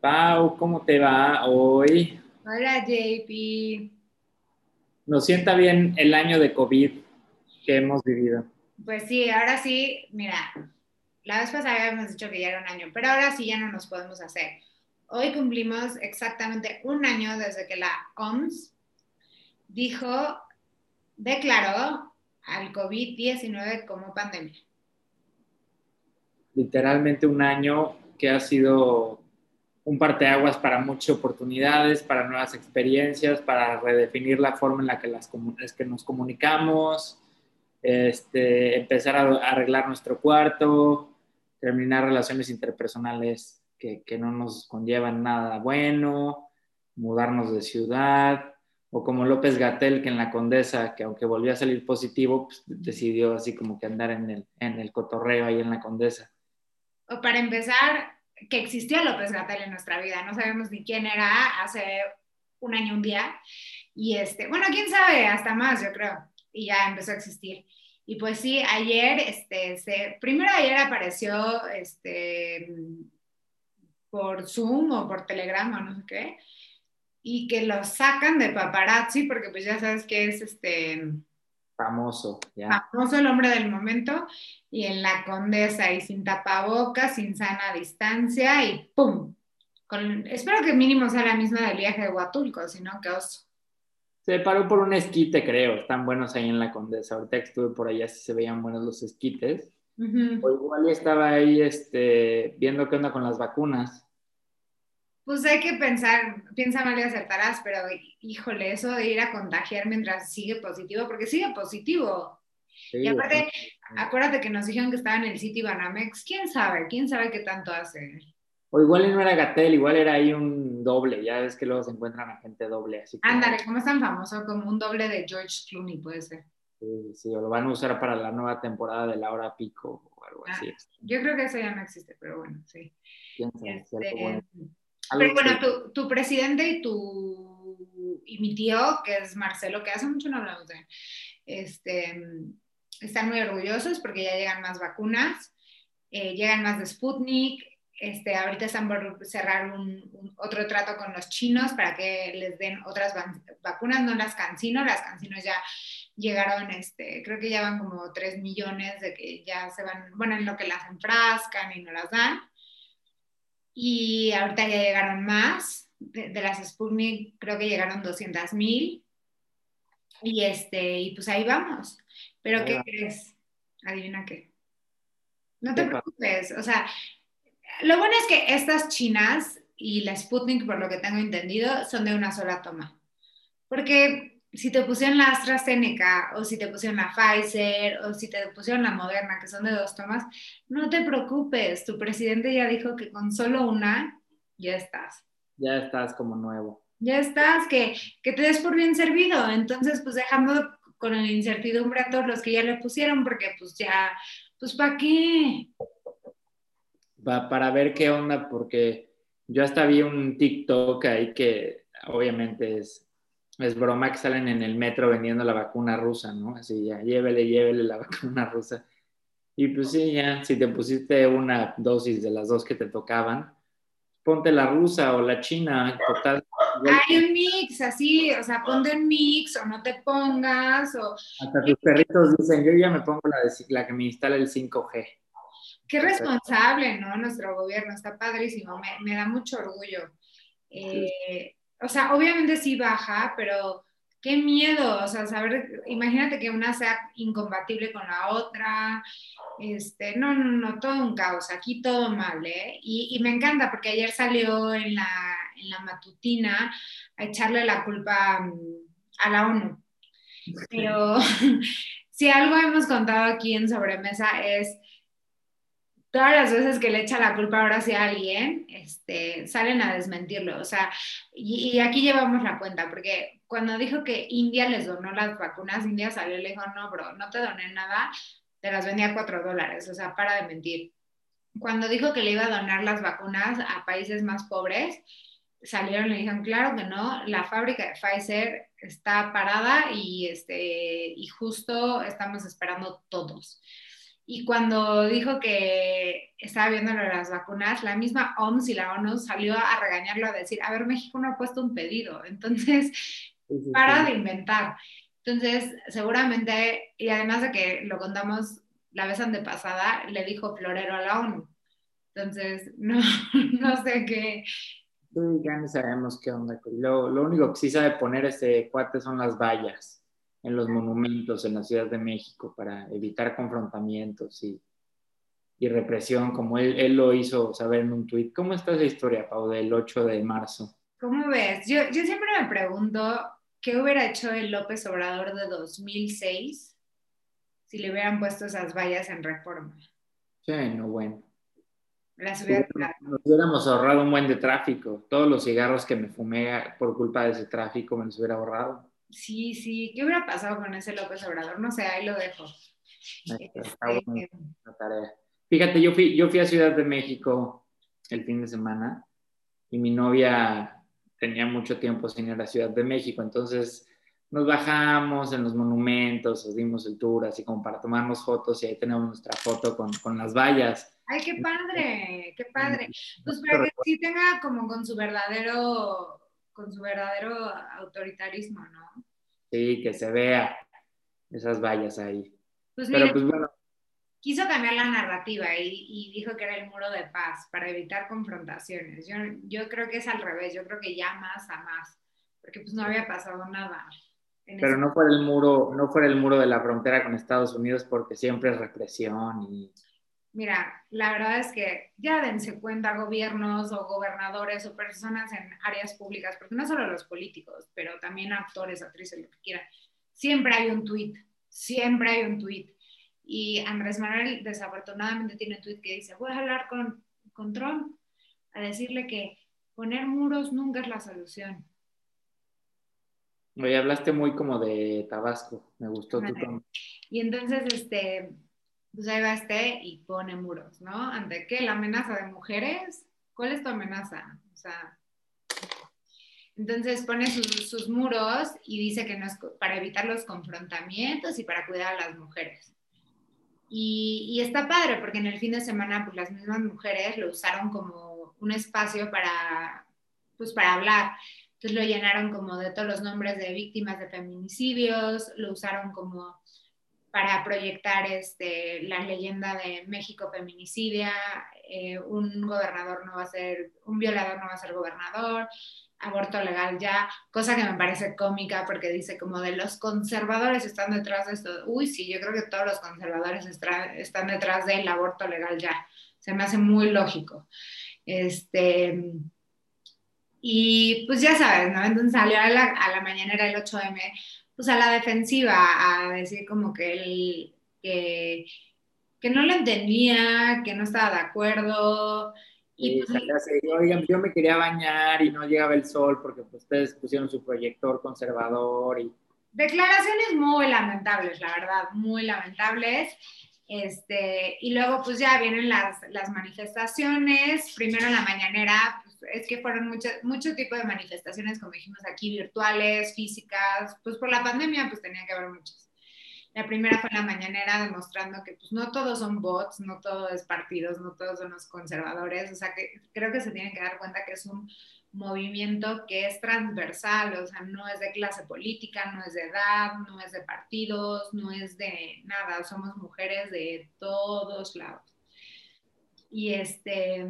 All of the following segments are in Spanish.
Pau, ¿cómo te va hoy? Hola, JP. Nos sienta bien el año de COVID que hemos vivido. Pues sí, ahora sí, mira, la vez pasada habíamos dicho que ya era un año, pero ahora sí ya no nos podemos hacer. Hoy cumplimos exactamente un año desde que la OMS dijo, declaró al COVID-19 como pandemia. Literalmente un año que ha sido un parteaguas para muchas oportunidades, para nuevas experiencias, para redefinir la forma en la que, las, que nos comunicamos, este, empezar a arreglar nuestro cuarto, terminar relaciones interpersonales que, que no nos conllevan nada bueno, mudarnos de ciudad, o como López Gatel, que en la Condesa, que aunque volvió a salir positivo, pues decidió así como que andar en el, en el cotorreo ahí en la Condesa. O para empezar, que existió López Gatel en nuestra vida, no sabemos ni quién era hace un año, un día, y este, bueno, quién sabe, hasta más, yo creo, y ya empezó a existir. Y pues sí, ayer, este, se, primero ayer apareció, este, por Zoom o por Telegram o no sé qué, y que lo sacan de paparazzi, porque pues ya sabes que es, este, Famoso, ya. Famoso el hombre del momento y en la condesa y sin tapabocas, sin sana distancia y ¡pum! espero que mínimo sea la misma del viaje de Huatulco, si no, qué oso. Se paró por un esquite, creo. Están buenos ahí en la Condesa. Ahorita que estuve por allá, sí se veían buenos los esquites. O igual estaba ahí este, viendo qué onda con las vacunas pues hay que pensar, piensa mal y acertarás, pero híjole, eso de ir a contagiar mientras sigue positivo, porque sigue positivo. y aparte, acuérdate que nos dijeron que estaba en el City Banamex, quién sabe, quién sabe qué tanto hace. O igual no era Gatel, igual era ahí un doble, ya ves que luego se encuentran a gente doble. Así Ándale, como es tan famoso como un doble de George Clooney, puede ser. Sí, sí, o lo van a usar para la nueva temporada de la hora pico o algo así. Ah, yo creo que eso ya no existe, pero bueno, sí. Este, pero bueno, tu, tu, presidente y tu y mi tío, que es Marcelo, que hace mucho no hablamos de él, este, están muy orgullosos porque ya llegan más vacunas, eh, llegan más de Sputnik, este, ahorita están por cerrar un, otro trato con los chinos para que les den otras vacunas, no las cancino, las cancino ya llegaron, este, creo que ya van como 3 millones de que ya se van, bueno, en lo que las enfrascan y no las dan y ahorita ya llegaron más. De, las Sputnik creo que llegaron 200 mil. Y, este, y pues ahí vamos. Pero ¿qué crees? Adivina qué. No te preocupes. O sea, lo bueno es que estas chinas y la Sputnik, por lo que tengo entendido, son de una sola toma. Porque si te pusieron la AstraZeneca o si te pusieron la Pfizer o si te pusieron la Moderna, que son de dos tomas, no te preocupes, tu presidente ya dijo que con solo una ya estás. Ya estás como nuevo. Ya estás, que, que te des por bien servido. Entonces, pues dejando con la incertidumbre a todos los que ya le pusieron, porque pues ya, pues ¿para qué? Va, para ver qué onda, porque yo hasta vi un TikTok ahí que obviamente es es broma que salen en el metro vendiendo la vacuna rusa, ¿no? Así ya, llévele, llévele la vacuna rusa. Y pues sí, ya, si te pusiste una dosis de las dos que te tocaban, ponte la rusa o la china, total. Hay un mix, así, o sea, ponte un mix o no te pongas. O... Hasta tus perritos dicen, yo ya me pongo la, de, la que me instala el 5G. Qué responsable, ¿no? Nuestro gobierno, está padrísimo, me, me da mucho orgullo. Eh, o sea, obviamente sí baja, pero qué miedo, o sea, saber, imagínate que una sea incompatible con la otra, este, no, no, no, todo un caos, aquí todo mal, ¿eh? Y, me encanta porque ayer salió en la, en la matutina a echarle la culpa mm, a la ONU. Pero si algo hemos contado aquí en Sobremesa es todas las veces que le echa la culpa ahora sí a alguien, este, salen a desmentirlo. O sea, y, aquí llevamos la cuenta, porque cuando dijo que India les donó las vacunas, India salió y le dijo, no, bro, no te doné nada, te las vendía a cuatro dólares, o sea, para de mentir. Cuando dijo que le iba a donar las vacunas a países más pobres, salieron y le dijeron, claro que no, la fábrica de Pfizer está parada y, este, y justo estamos esperando todos. Y cuando dijo que estaba viendo lo de las vacunas, la misma OMS y la ONU salió a regañarlo, a decir, a ver, México no ha puesto un pedido, entonces, para de inventar. Entonces, seguramente, y además de que lo contamos la vez antepasada, le dijo Florero a la ONU. Entonces, no, no sé qué. Ya no sabemos qué onda. Lo, lo único que sí sabe poner ese cuate son las vallas en los monumentos en la Ciudad de México para evitar confrontamientos y, y represión, como él, él, lo hizo saber en un tuit. ¿Cómo está esa historia, Pau, del 8 de marzo? ¿Cómo ves? Yo, yo siempre me pregunto qué hubiera hecho el López Obrador de 2006 si le hubieran puesto esas vallas en reforma. Sí, no, bueno. Las nos hubiéramos ahorrado un buen de tráfico. Todos los cigarros que me fumé por culpa de ese tráfico me los hubiera ahorrado. Sí, sí. ¿Qué hubiera pasado con ese López Obrador? No sé, ahí lo dejo. Este, Fíjate, yo fui, yo fui a Ciudad de México el fin de semana y mi novia tenía mucho tiempo sin ir a Ciudad de México, entonces nos bajamos en los monumentos, dimos el tour así como para tomarnos fotos y ahí tenemos nuestra foto con, con las vallas. ¡Ay, qué padre! ¡Qué padre! Pues para que sí tenga como con su verdadero con su verdadero autoritarismo, ¿no? Sí, que se vea esas vallas ahí. Pues Pero pues bueno. Quiso cambiar la narrativa y, dijo que era el muro de paz para evitar confrontaciones. Yo, yo creo que es al revés, yo creo que ya más a más, porque pues no había pasado nada. Pero no fue el muro, no fue el muro de la frontera con Estados Unidos porque siempre es represión y Mira, la verdad es que ya dense cuenta gobiernos o gobernadores o personas en áreas públicas, porque no solo los políticos, pero también actores, actrices, lo que quieran. Siempre hay un tuit, siempre hay un tuit. Y Andrés Manuel desafortunadamente tiene un tuit que dice, voy a hablar con, con Trump a decirle que poner muros nunca es la solución. Oye, hablaste muy como de Tabasco, me gustó tu Y entonces, este, pues ahí va este y pone muros, ¿no? ¿Ante qué? ¿La amenaza de mujeres? ¿Cuál es tu amenaza? O sea, entonces pone sus, muros y dice que no es para evitar los confrontamientos y para cuidar a las mujeres. Y, y, está padre porque en el fin de semana pues las mismas mujeres lo usaron como un espacio para, pues para hablar. Entonces lo llenaron como de todos los nombres de víctimas de feminicidios, lo usaron como para proyectar este, la leyenda de México feminicidia, eh, un gobernador no va a ser, un violador no va a ser gobernador, aborto legal ya, cosa que me parece cómica porque dice como de los conservadores están detrás de esto. Uy, sí, yo creo que todos los conservadores están detrás del aborto legal ya. Se me hace muy lógico. Este, y pues ya sabes, ¿no? Entonces salió a la, a la mañanera el 8M pues a la defensiva, a decir como que él, que, que no lo entendía, que no estaba de acuerdo. Y pues, Oigan, yo me quería bañar y no llegaba el sol porque pues, ustedes pusieron su proyector conservador y... Declaraciones muy lamentables, la verdad, muy lamentables. Este, y luego pues ya vienen las, las manifestaciones, primero en la mañanera, es que fueron muchos mucho tipo de manifestaciones, como dijimos aquí, virtuales, físicas, pues por la pandemia pues tenía que haber muchas. La primera fue la mañanera demostrando que pues no todos son bots, no todos es partidos, no todos son los conservadores, o sea que creo que se tienen que dar cuenta que es un movimiento que es transversal, o sea, no es de clase política, no es de edad, no es de partidos, no es de nada, somos mujeres de todos lados. Y este,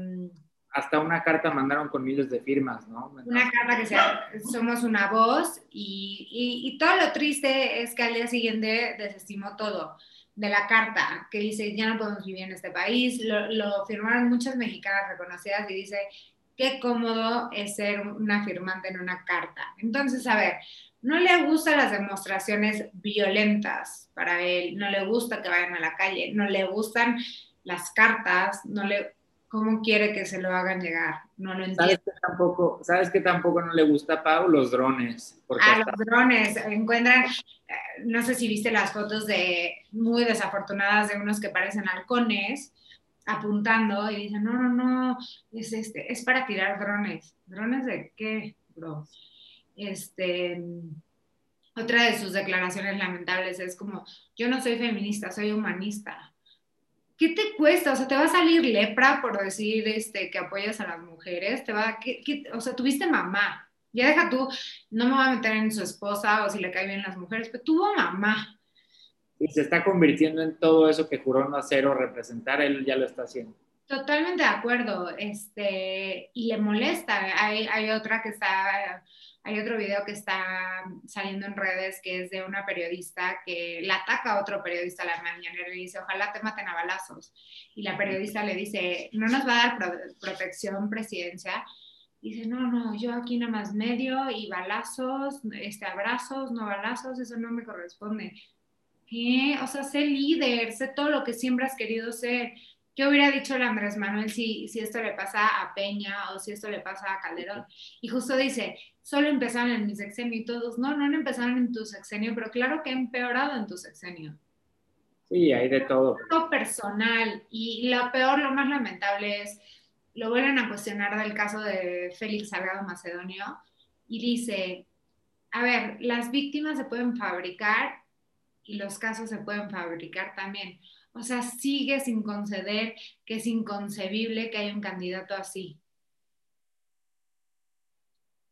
hasta una carta mandaron con miles de firmas, ¿no? Una carta que sea, somos una voz y, y, todo lo triste es que al día siguiente desestimó todo de la carta que dice ya no podemos vivir en este país, lo, firmaron muchas mexicanas reconocidas y dice qué cómodo es ser una firmante en una carta. Entonces, a ver, no le gustan las demostraciones violentas para él, no le gusta que vayan a la calle, no le gustan las cartas, no le ¿Cómo quiere que se lo hagan llegar? No lo entiendo. ¿Sabes que tampoco, ¿sabes que tampoco no le gusta a Pau? Los drones. ah, los drones. Encuentran, eh, no sé si viste las fotos de muy desafortunadas de unos que parecen halcones apuntando y dicen, no, no, no, es, este, es para tirar drones. ¿Drones de qué, bro? Este, otra de sus declaraciones lamentables es como, yo no soy feminista, soy humanista ¿qué te cuesta? O sea, te va a salir lepra por decir este, que apoyas a las mujeres, te va, ¿qué, o sea, tuviste mamá, ya deja tú, no me voy a meter en su esposa o si le cae bien las mujeres, pero tuvo mamá. Y se está convirtiendo en todo eso que juró no hacer o representar, él ya lo está haciendo. Totalmente de acuerdo, este, y le molesta. Hay, otra que está, hay otro video que está saliendo en redes que es de una periodista que la ataca a otro periodista a la mañana y le dice, ojalá te maten a balazos. Y la periodista le dice, no nos va a dar protección presidencia. dice, no, no, yo aquí nada más medio y balazos, este, abrazos, no balazos, eso no me corresponde. ¿Qué? O sea, sé líder, sé todo lo que siempre has querido ser ¿Qué hubiera dicho el Andrés Manuel si, si esto le pasa a Peña o si esto le pasa a Calderón? Y justo dice, solo empezaron en mi sexenio y todos, no, no han empezado en tu sexenio, pero claro que ha empeorado en tu sexenio. Sí, hay de todo. Lo personal y lo peor, lo más lamentable es, lo vuelven a cuestionar del caso de Félix Salgado Macedonio y dice, a ver, las víctimas se pueden fabricar y los casos se pueden fabricar también. O sea, sigue sin conceder que es inconcebible que haya un candidato así.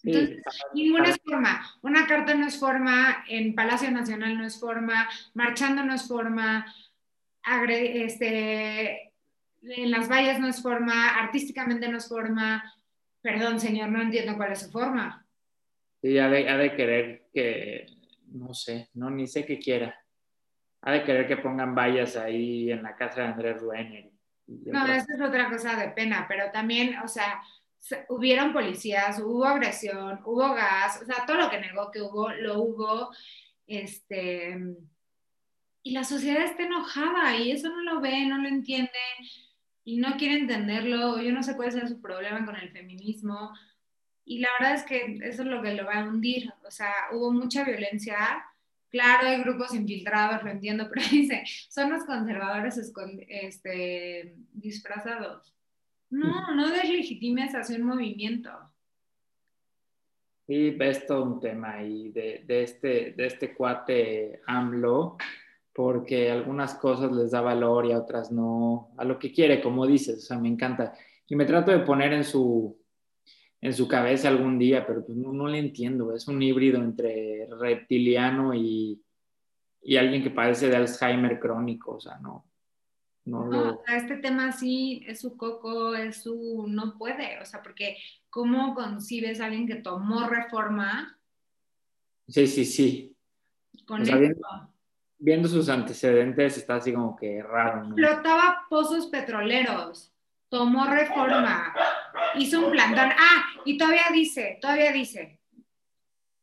Entonces, ninguna es forma. Una carta no es forma, en Palacio Nacional no es forma, marchando no es forma, este, en las vallas no es forma, artísticamente no es forma. Perdón, señor, no entiendo cuál es su forma. Sí, ha de, ha de querer que, no sé, no, ni sé qué quiera ha de querer que pongan vallas ahí en la casa de Andrés Ruener. No, eso es otra cosa de pena, pero también, o sea, hubieron policías, hubo agresión, hubo gas, o sea, todo lo que negó que hubo, lo hubo, este, y la sociedad está enojada y eso no lo ve, no lo entiende y no quiere entenderlo, yo no sé cuál es su problema con el feminismo y la verdad es que eso es lo que lo va a hundir, o sea, hubo mucha violencia Claro, hay grupos infiltrados, lo entiendo, pero dice, son los conservadores este, disfrazados. No, no deslegitimes hacia un movimiento. Y ves todo un tema ahí de, de, este, de este cuate AMLO, porque algunas cosas les da valor y a otras no, a lo que quiere, como dices, o sea, me encanta. Y me trato de poner en su, en su cabeza algún día, pero pues no, no le entiendo. Es un híbrido entre reptiliano y, y alguien que padece de Alzheimer crónico, o sea, no. No, lo... este tema sí es su coco, es su no puede, o sea, porque ¿cómo concibes a alguien que tomó reforma? Sí, sí, sí. Con viendo, sus antecedentes está así como que raro, ¿no? Flotaba pozos petroleros, tomó reforma, hizo un plantón. Ah, y todavía dice, todavía dice,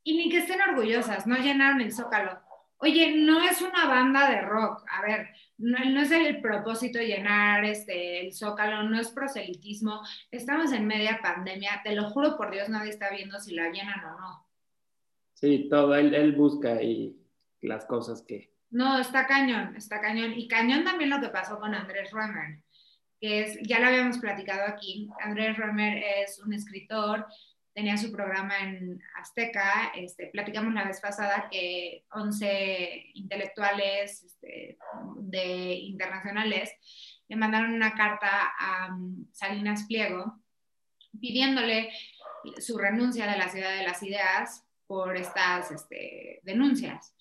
y ni que estén orgullosas, no llenaron el zócalo. Oye, no es una banda de rock, a ver, no, es el propósito llenar este, el zócalo, no es proselitismo, estamos en media pandemia, te lo juro por Dios, nadie está viendo si la llenan o no. Sí, todo, él, él busca y las cosas que... No, está cañón, está cañón. Y cañón también lo que pasó con Andrés Römer que es, ya lo habíamos platicado aquí, Andrés Romer es un escritor, tenía su programa en Azteca, este, platicamos la vez pasada que 11 intelectuales este, de internacionales le mandaron una carta a um, Salinas Pliego pidiéndole su renuncia de la ciudad de las ideas por estas este, denuncias.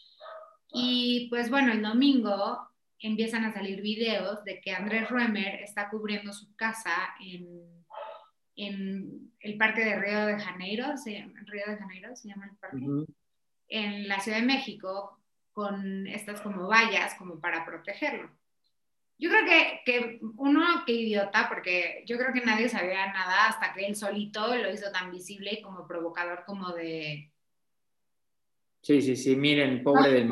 Y pues bueno, el domingo empiezan a salir videos de que Andrés Ruemer está cubriendo su casa en, en el parque de Río de Janeiro, se llama, Río de Janeiro se llama el parque, en la Ciudad de México, con estas como vallas como para protegerlo. Yo creo que, que uno, qué idiota, porque yo creo que nadie sabía nada hasta que él solito lo hizo tan visible y como provocador como de... Sí, sí, sí, miren, pobre de.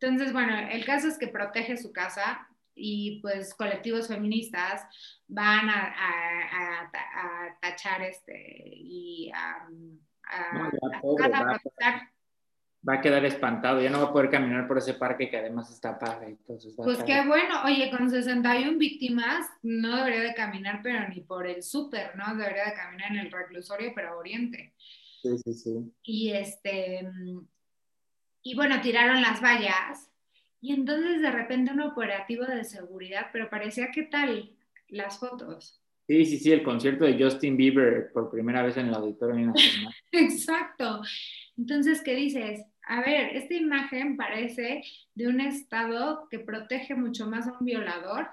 Entonces, bueno, el caso es que protege su casa y pues colectivos feministas van a, tachar este y a, va, a quedar espantado, ya no va a poder caminar por ese parque que además está paga. Entonces pues qué bueno, oye, con 61 víctimas no debería de caminar, pero ni por el súper, ¿no? Debería de caminar en el reclusorio, pero oriente. Sí, sí, sí. Y este, y bueno, tiraron las vallas Y entonces de repente un operativo de seguridad, pero parecía que tal las fotos. Sí, sí, sí, el concierto de Justin Bieber por primera vez en el Auditorio Nacional. Exacto. Entonces, ¿qué dices? A ver, esta imagen parece de un Estado que protege mucho más a un violador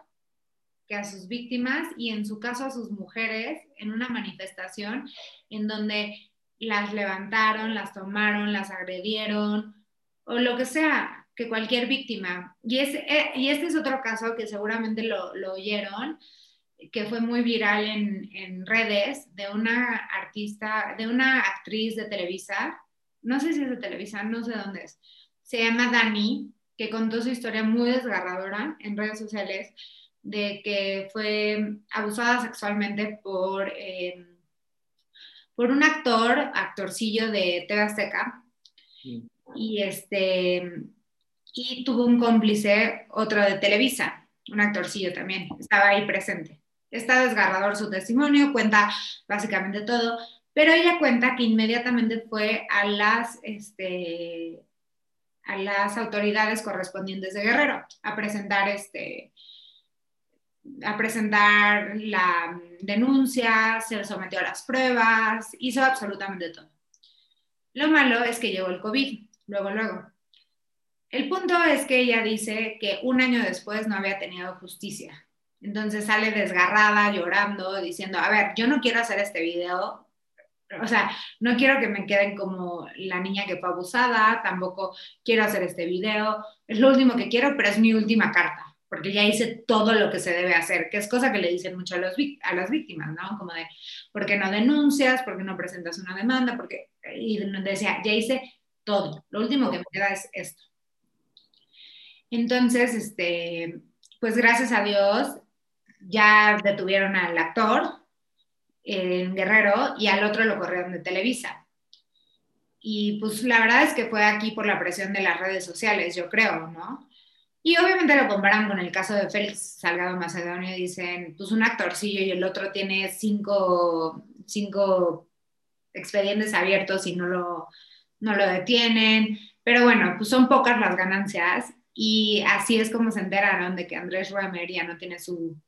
que a sus víctimas y en su caso a sus mujeres en una manifestación en donde las levantaron, las tomaron, las agredieron o lo que sea, que cualquier víctima. Y, es, eh, y este es otro caso que seguramente lo, lo oyeron, que fue muy viral en, en, redes, de una artista, de una actriz de Televisa, no sé si es de Televisa, no sé dónde es, se llama Dani, que contó su historia muy desgarradora en redes sociales, de que fue abusada sexualmente por, eh, por un actor, actorcillo de TV Azteca, y, este, y tuvo un cómplice, otro de Televisa, un actorcillo también, estaba ahí presente. Está desgarrador su testimonio, cuenta básicamente todo, pero ella cuenta que inmediatamente fue a las, este, a las autoridades correspondientes de Guerrero a presentar, este, a presentar la denuncia, se sometió a las pruebas, hizo absolutamente todo. Lo malo es que llegó el COVID, luego, luego. El punto es que ella dice que un año después no había tenido justicia. Entonces sale desgarrada, llorando, diciendo, a ver, yo no quiero hacer este video, o sea, no quiero que me queden como la niña que fue abusada, tampoco quiero hacer este video, es lo último que quiero, pero es mi última carta, porque ya hice todo lo que se debe hacer, que es cosa que le dicen mucho a, los, a las víctimas, ¿no? Como de, ¿por qué no denuncias? ¿Por qué no presentas una demanda? Porque, y decía, ya hice todo, lo último que me queda es esto. Entonces, este, pues gracias a Dios, ya detuvieron al actor, en Guerrero, y al otro lo corrieron de Televisa. Y pues la verdad es que fue aquí por la presión de las redes sociales, yo creo, ¿no? Y obviamente lo comparan con el caso de Félix Salgado Macedonio y dicen, pues un actorcillo y el otro tiene cinco, cinco expedientes abiertos y no lo, no lo detienen. Pero bueno, pues son pocas las ganancias y así es como se enteraron de que Andrés Roemer ya no tiene su,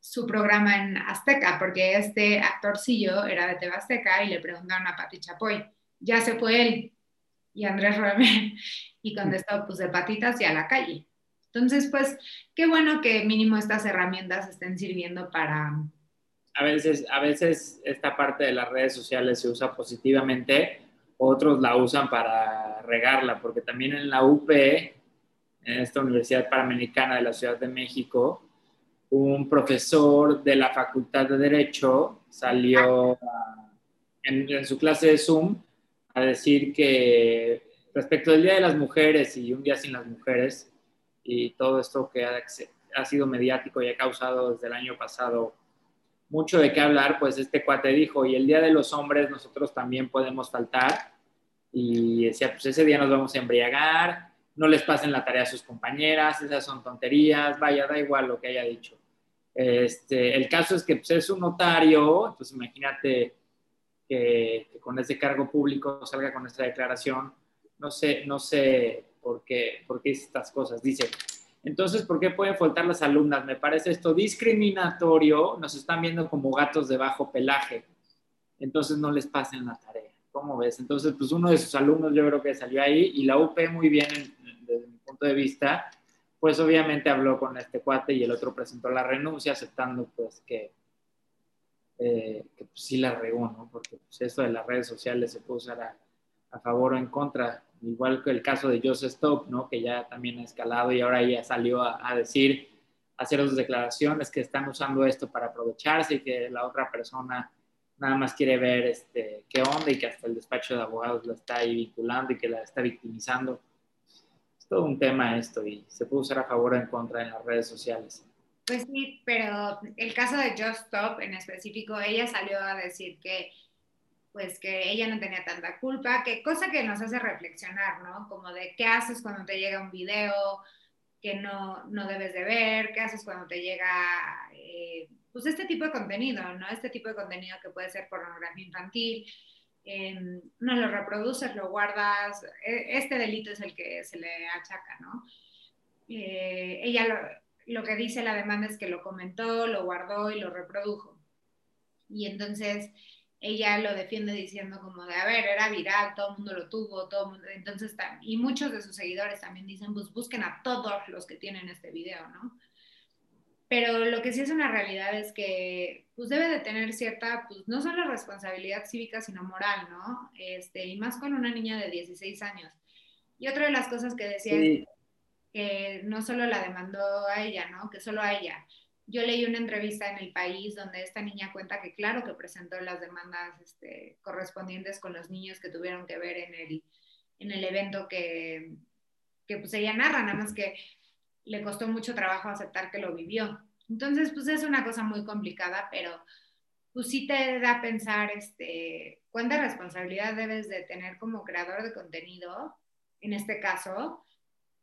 su programa en Azteca, porque este actorcillo era de TV Azteca y le preguntaron a Pati Chapoy, ya se fue él y Andrés Roemer y contestó pues de patitas y a la calle. Entonces, pues, qué bueno que mínimo estas herramientas estén sirviendo para... A veces, a veces esta parte de las redes sociales se usa positivamente, otros la usan para regarla, porque también en la UP, en esta Universidad Panamericana de la Ciudad de México, un profesor de la Facultad de Derecho salió en, su clase de Zoom a decir que respecto del Día de las Mujeres y un día sin las mujeres y todo esto que ha, ha sido mediático y ha causado desde el año pasado mucho de qué hablar, pues este cuate dijo, y el Día de los Hombres nosotros también podemos faltar. Y decía, pues ese día nos vamos a embriagar, no les pasen la tarea a sus compañeras, esas son tonterías, vaya, da igual lo que haya dicho. Este, el caso es que pues, es un notario, entonces imagínate que, con ese cargo público salga con esta declaración. No sé, no sé por qué, por estas cosas. Dice, entonces, ¿por qué pueden faltar las alumnas? Me parece esto discriminatorio, nos están viendo como gatos de bajo pelaje, entonces no les pasen la tarea. ¿Cómo ves? Entonces, pues uno de sus alumnos yo creo que salió ahí y la UP muy bien desde mi punto de vista pues obviamente habló con este cuate y el otro presentó la renuncia aceptando pues que, eh, pues, sí la regó, ¿no? Porque pues, eso de las redes sociales se puede usar a, favor o en contra, igual que el caso de Joseph Stop, ¿no? Que ya también ha escalado y ahora ya salió a, a decir, a hacer sus declaraciones que están usando esto para aprovecharse y que la otra persona nada más quiere ver este, qué onda y que hasta el despacho de abogados la está ahí vinculando y que la está victimizando todo un tema esto y se puede usar a favor o en contra en las redes sociales. Pues sí, pero el caso de Just Stop en específico, ella salió a decir que pues que ella no tenía tanta culpa, que cosa que nos hace reflexionar, ¿no? Como de qué haces cuando te llega un video que no, no debes de ver, qué haces cuando te llega, eh, pues este tipo de contenido, ¿no? Este tipo de contenido que puede ser pornografía infantil, no lo reproduces, lo guardas, e, este delito es el que se le achaca, ¿no? eh, ella lo, lo que dice la demanda es que lo comentó, lo guardó y lo reprodujo. Y entonces ella lo defiende diciendo como de, a ver, era viral, todo el mundo lo tuvo, todo el mundo, entonces, y muchos de sus seguidores también dicen, pues busquen a todos los que tienen este video, ¿no? Pero lo que sí es una realidad es que pues debe de tener cierta, pues no solo responsabilidad cívica, sino moral, ¿no? Este, y más con una niña de 16 años. Y otra de las cosas que decía es que no solo la demandó a ella, ¿no? Que solo a ella. Yo leí una entrevista en El País donde esta niña cuenta que claro que presentó las demandas este, correspondientes con los niños que tuvieron que ver en el, en el evento que, que pues ella narra, nada más que le costó mucho trabajo aceptar que lo vivió. Entonces, pues es una cosa muy complicada, pero pues sí te da a pensar, este, cuánta responsabilidad debes de tener como creador de contenido, en este caso,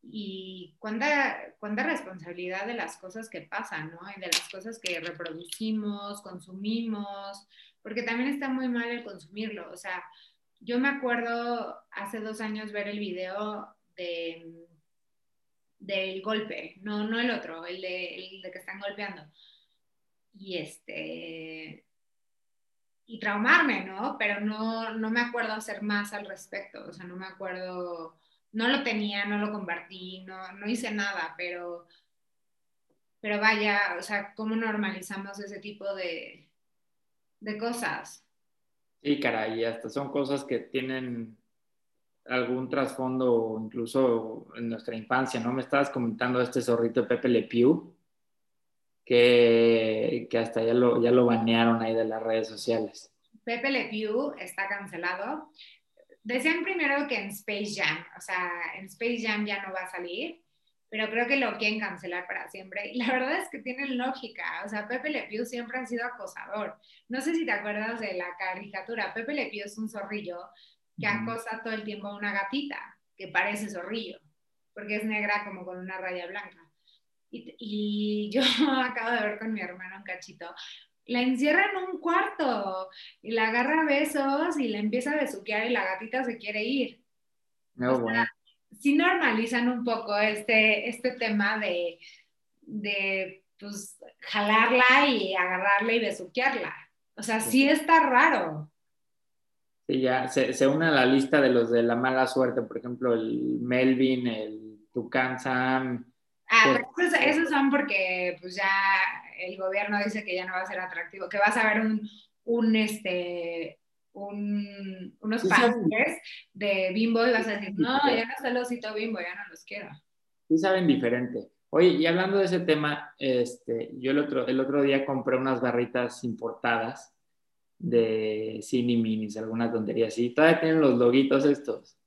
y cuánta, cuánta responsabilidad de las cosas que pasan, ¿no? Y de las cosas que reproducimos, consumimos, porque también está muy mal el consumirlo. O sea, yo me acuerdo hace dos años ver el video de del golpe, no, no el otro, el de, el de que están golpeando. Y este, y traumarme, ¿no? Pero no, no me acuerdo hacer más al respecto, o sea, no me acuerdo, no lo tenía, no lo compartí, no, no hice nada, pero, pero vaya, o sea, ¿cómo normalizamos ese tipo de, de cosas? Sí, caray, hasta son cosas que tienen algún trasfondo incluso en nuestra infancia, ¿no? Me estabas comentando este zorrito Pepe Le Pew, que, que hasta ya lo, ya lo banearon ahí de las redes sociales. Pepe Le Pew está cancelado. Decían primero que en Space Jam, o sea, en Space Jam ya no va a salir, pero creo que lo quieren cancelar para siempre. Y la verdad es que tienen lógica, o sea, Pepe Le Pew siempre ha sido acosador. No sé si te acuerdas de la caricatura, Pepe Le Pew es un zorrillo que acosa todo el tiempo a una gatita que parece zorrillo, porque es negra como con una raya blanca. Y, yo acabo de ver con mi hermano un cachito, la encierra en un cuarto y la agarra a besos y la empieza a besuquear y la gatita se quiere ir. No, bueno. sí normalizan un poco este, este tema de, de pues, jalarla y agarrarla y besuquearla. O sea, sí está raro. Sí, ya se, se une a la lista de los de la mala suerte, por ejemplo, el Melvin, el Tucán Sam. Ah, pues, esos, son porque pues ya el gobierno dice que ya no va a ser atractivo, que vas a ver un, un este, un, unos pasteles de bimbo y vas a decir, no, ya no está el osito bimbo, ya no los quiero. Sí saben diferente. Oye, y hablando de ese tema, este, yo el otro, el otro día compré unas barritas importadas de Cine Minis, alguna tontería así. Todavía tienen los loguitos estos.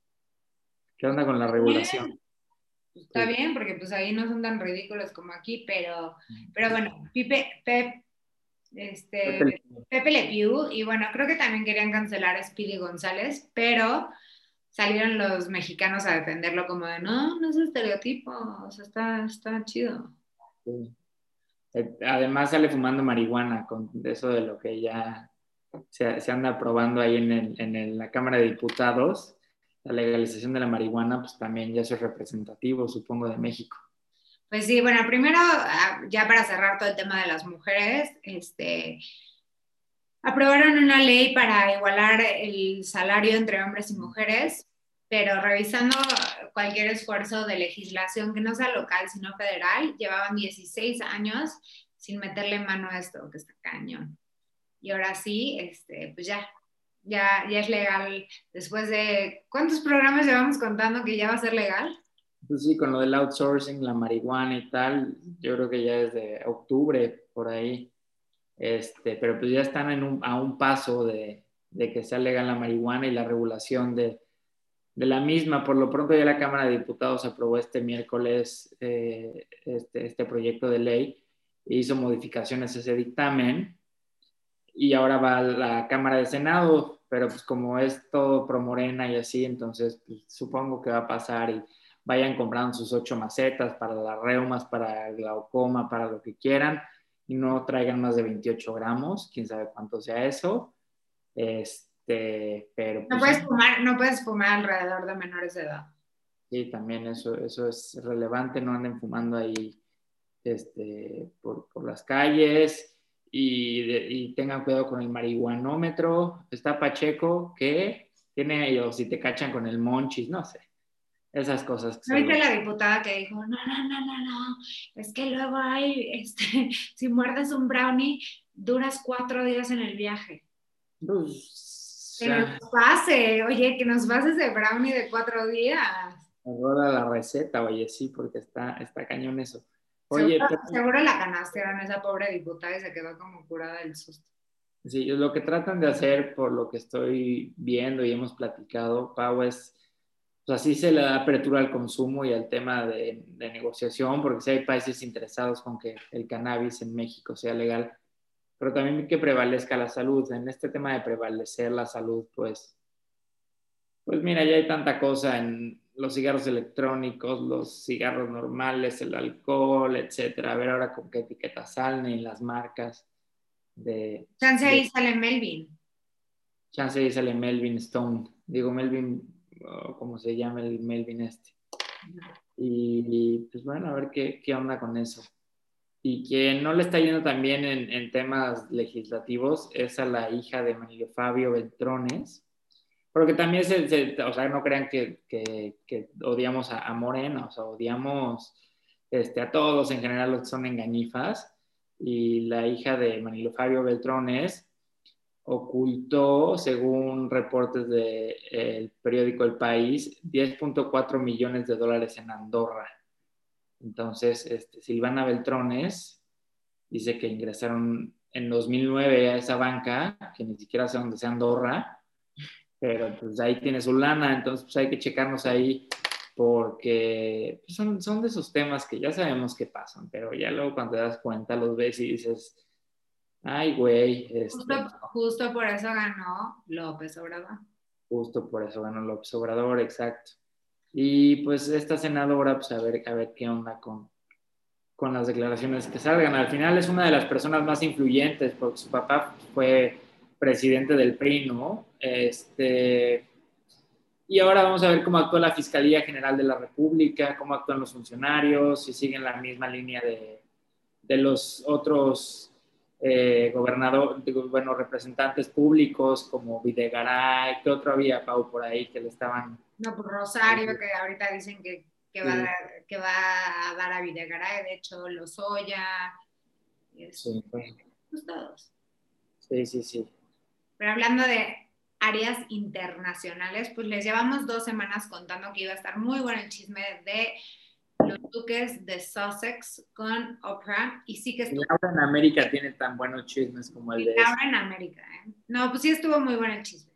¿Qué onda con la regulación? Está bien, porque pues ahí no son tan ridículos como aquí, pero, pero bueno, Pipe, Pep, este, Pepe, Le Pew, y bueno, creo que también querían cancelar a Speedy González, pero salieron los mexicanos a defenderlo como de, no, no es estereotipo, o sea, está, está chido. Eh, además sale fumando marihuana con eso de lo que ya se, anda aprobando ahí en, la Cámara de Diputados, la legalización de la marihuana, pues también ya es representativo, supongo, de México. Pues sí, bueno, primero, ah, ya para cerrar todo el tema de las mujeres, este, aprobaron una ley para igualar el salario entre hombres y mujeres, pero revisando cualquier esfuerzo de legislación que no sea local, sino federal, llevaban 16 años sin meterle mano a esto, que está cañón y ahora sí, este, pues ya, ya, ya es legal. Después de, ¿cuántos programas llevamos contando que ya va a ser legal? Pues sí, con lo del outsourcing, la marihuana y tal, yo creo que ya desde octubre por ahí, este, pero pues ya están en un, a un paso de, de, que sea legal la marihuana y la regulación de, de, la misma. Por lo pronto ya la Cámara de Diputados aprobó este miércoles eh, este, este proyecto de ley e hizo modificaciones a ese dictamen y ahora va a la Cámara de Senado, pero pues como es todo pro morena y así, entonces pues, supongo que va a pasar y vayan comprando sus ocho macetas para las reumas, para glaucoma, para lo que quieran, y no traigan más de 28 gramos, quién sabe cuánto sea eso. Este, pero... no, pues, puedes fumar, no puedes fumar alrededor de menores de edad. Sí, también eso, eso es relevante, no anden fumando ahí este, por, por las calles y, y, tengan cuidado con el marihuanómetro. Está Pacheco que tiene ellos, si te cachan con el monchis, no sé. Esas cosas. ¿No viste la diputada que dijo, no, no, no, no, no, es que luego hay, este, si muerdes un brownie, duras cuatro días en el viaje. Pues, que nos pase, oye, que nos pases de brownie de cuatro días. Ahora la receta, oye, sí, porque está, está cañón eso. Oye, seguro, la canastearon esa pobre diputada y se quedó como curada del susto. Sí, lo que tratan de hacer, por lo que estoy viendo y hemos platicado, Pau, es, pues así se le da apertura al consumo y al tema de, de negociación, porque si hay países interesados con que el cannabis en México sea legal, pero también que prevalezca la salud. En este tema de prevalecer la salud, pues, pues mira, ya hay tanta cosa en los cigarros electrónicos, los cigarros normales, el alcohol, etcétera. A ver ahora con qué etiqueta salen las marcas de... Chance ahí sale Melvin. Chance ahí sale Melvin Stone. Digo Melvin, oh, ¿cómo se llama el Melvin este? Y, pues bueno, a ver qué, qué, onda con eso. Y quien no le está yendo también en, en temas legislativos es a la hija de Manilio Fabio Beltrones porque también se, o sea, no crean que, que, odiamos a, Morena, o sea, odiamos este, a todos en general los que son engañifas. Y la hija de Manilo Fabio Beltrones ocultó, según reportes del periódico El País, 10.4 millones de dólares en Andorra. Entonces, este, Silvana Beltrones dice que ingresaron en 2009 a esa banca, que ni siquiera sé dónde sea Andorra, pero pues ahí tiene su lana, entonces pues hay que checarnos ahí porque pues, son, son de esos temas que ya sabemos que pasan, pero ya luego cuando te das cuenta los ves y dices, ay, güey. Este justo, por eso ganó López Obrador. Justo por eso ganó López Obrador, exacto. Y pues esta senadora, pues a ver, a ver qué onda con, con las declaraciones que salgan. Al final es una de las personas más influyentes porque su papá fue presidente del PRI, ¿no? Este, y ahora vamos a ver cómo actúa la Fiscalía General de la República, cómo actúan los funcionarios, si siguen la misma línea de, de los otros eh, gobernadores, bueno, representantes públicos como Videgaray, ¿qué otro había, Pau, por ahí que le estaban... No, por pues Rosario, que ahorita dicen que, que, va, a dar, que va a dar a Videgaray, de hecho, Lozoya, sí, pues. pues todos. Sí, sí, sí. Pero hablando de áreas internacionales, pues les llevamos dos semanas contando que iba a estar muy bueno el chisme de los duques de Sussex con Oprah y sí que estuvo... Laura en América tiene tan buenos chismes como el de... Laura en América, ¿eh? No, pues sí estuvo muy bueno el chisme.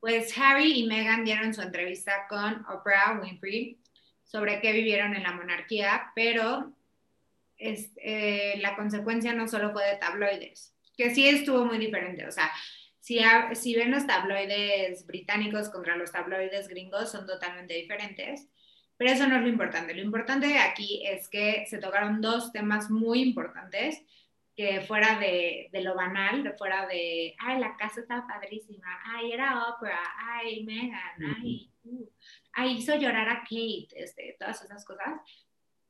Pues Harry y Meghan dieron su entrevista con Oprah Winfrey sobre qué vivieron en la monarquía, pero es, eh, la consecuencia no solo fue de tabloides, que sí estuvo muy diferente, o sea, si, ven los tabloides británicos contra los tabloides gringos, son totalmente diferentes. Pero eso no es lo importante. Lo importante aquí es que se tocaron dos temas muy importantes que fuera de, lo banal, de fuera de, ay, la casa estaba padrísima, ay, era Oprah, ay, Megan, ay, uh, ay, hizo llorar a Kate, este, todas esas cosas.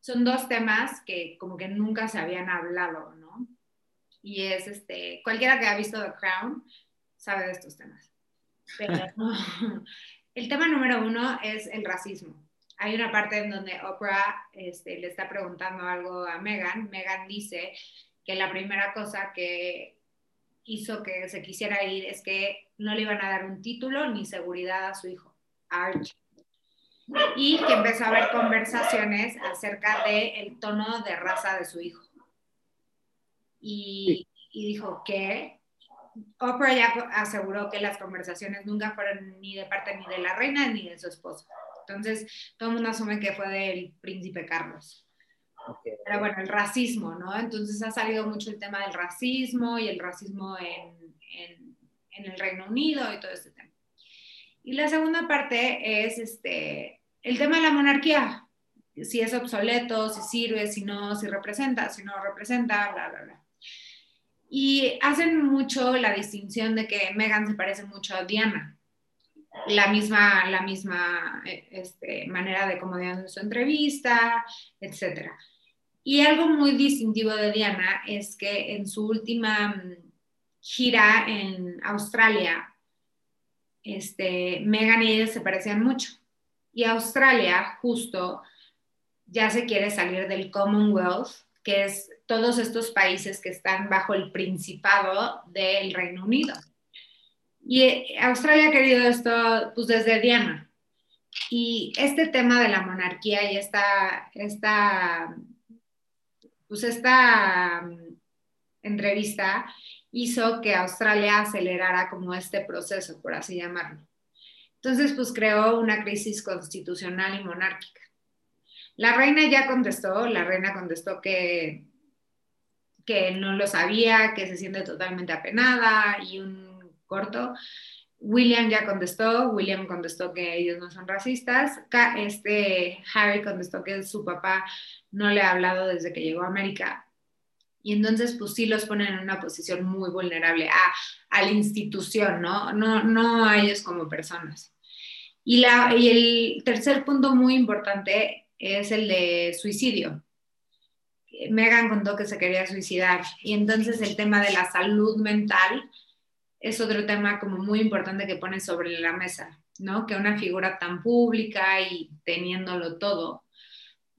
Son dos temas que como que nunca se habían hablado, ¿no? Y es, este, cualquiera que ha visto The Crown sabe de estos temas. Pero el tema número uno es el racismo. Hay una parte en donde Oprah este, le está preguntando algo a Megan. Megan dice que la primera cosa que hizo que se quisiera ir es que no le iban a dar un título ni seguridad a su hijo, Archie. Y que empezó a haber conversaciones acerca del el tono de raza de su hijo. Y, y dijo, ¿qué? Oprah ya aseguró que las conversaciones nunca fueron ni de parte ni de la reina ni de su esposo. Entonces, todo el mundo asume que fue del príncipe Carlos. Pero bueno, el racismo, ¿no? Entonces ha salido mucho el tema del racismo y el racismo en, en, en el Reino Unido y todo este tema. Y la segunda parte es este, el tema de la monarquía. Si es obsoleto, si sirve, si no, si representa, si no representa, bla, bla, bla. Y hacen mucho la distinción de que Megan se parece mucho a Diana. la misma, la misma este, manera de cómo dio su entrevista, etc. Y algo muy distintivo de Diana es que en su última mm, gira en Australia, este, Megan y ella se parecían mucho. Y Australia justo ya se quiere salir del Commonwealth, que es todos estos países que están bajo el principado del Reino Unido. Y eh, Australia ha querido esto pues desde Diana. Y este tema de la monarquía y esta, esta, pues esta mm, entrevista hizo que Australia acelerara como este proceso, por así llamarlo. Entonces, pues creó una crisis constitucional y monárquica. La reina ya contestó, la reina contestó que, que no lo sabía, que se siente totalmente apenada y un corto. William ya contestó, William contestó que ellos no son racistas, este Harry contestó que su papá no le ha hablado desde que llegó a América y entonces, pues sí los ponen en una posición muy vulnerable a, la institución, ¿no? ¿no? No a ellos como personas. Y, la, y el tercer punto muy importante es el de suicidio. Megan contó que se quería suicidar y entonces el tema de la salud mental es otro tema como muy importante que pone sobre la mesa, ¿no? Que una figura tan pública y teniéndolo todo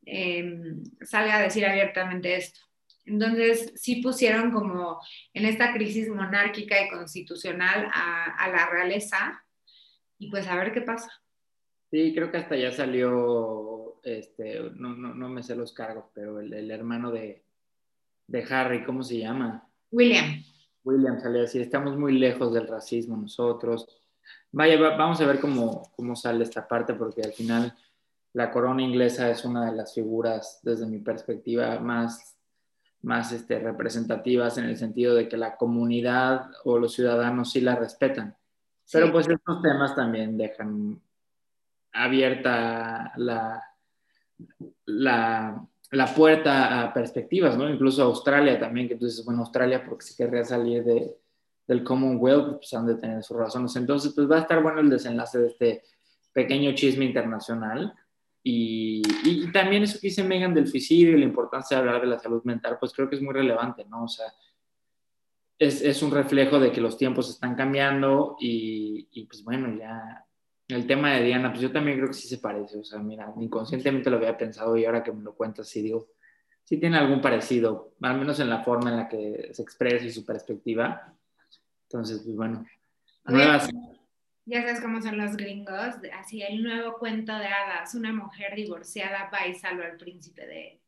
eh, salga a decir abiertamente esto. Entonces, sí pusieron como en esta crisis monárquica y constitucional a, la realeza y pues a ver qué pasa. Sí, creo que hasta ya salió, este, no, no, no me sé los cargos, pero el, hermano de, de, Harry, ¿cómo se llama? William. William salió así, estamos muy lejos del racismo nosotros. Vaya, vamos a ver cómo, cómo sale esta parte, porque al final la corona inglesa es una de las figuras, desde mi perspectiva, más más este, representativas en el sentido de que la comunidad o los ciudadanos sí la respetan. Pero pues estos temas también dejan abierta la, la, la, puerta a perspectivas, ¿no? Incluso Australia también, que tú dices, bueno, Australia porque si querría salir de, del Commonwealth, pues han de tener sus razones. Entonces, pues va a estar bueno el desenlace de este pequeño chisme internacional. Y, también eso que dice Megan del suicidio y la importancia de hablar de la salud mental, pues creo que es muy relevante, ¿no? O sea, es, es un reflejo de que los tiempos están cambiando y, y, pues bueno, ya el tema de Diana, pues yo también creo que sí se parece, o sea, mira, inconscientemente lo había pensado y ahora que me lo cuentas, sí digo, sí tiene algún parecido, al menos en la forma en la que se expresa y su perspectiva. Entonces, pues bueno, nuevas, ya sabes cómo son los gringos, así el nuevo cuento de hadas, una mujer divorciada va y salva al príncipe de,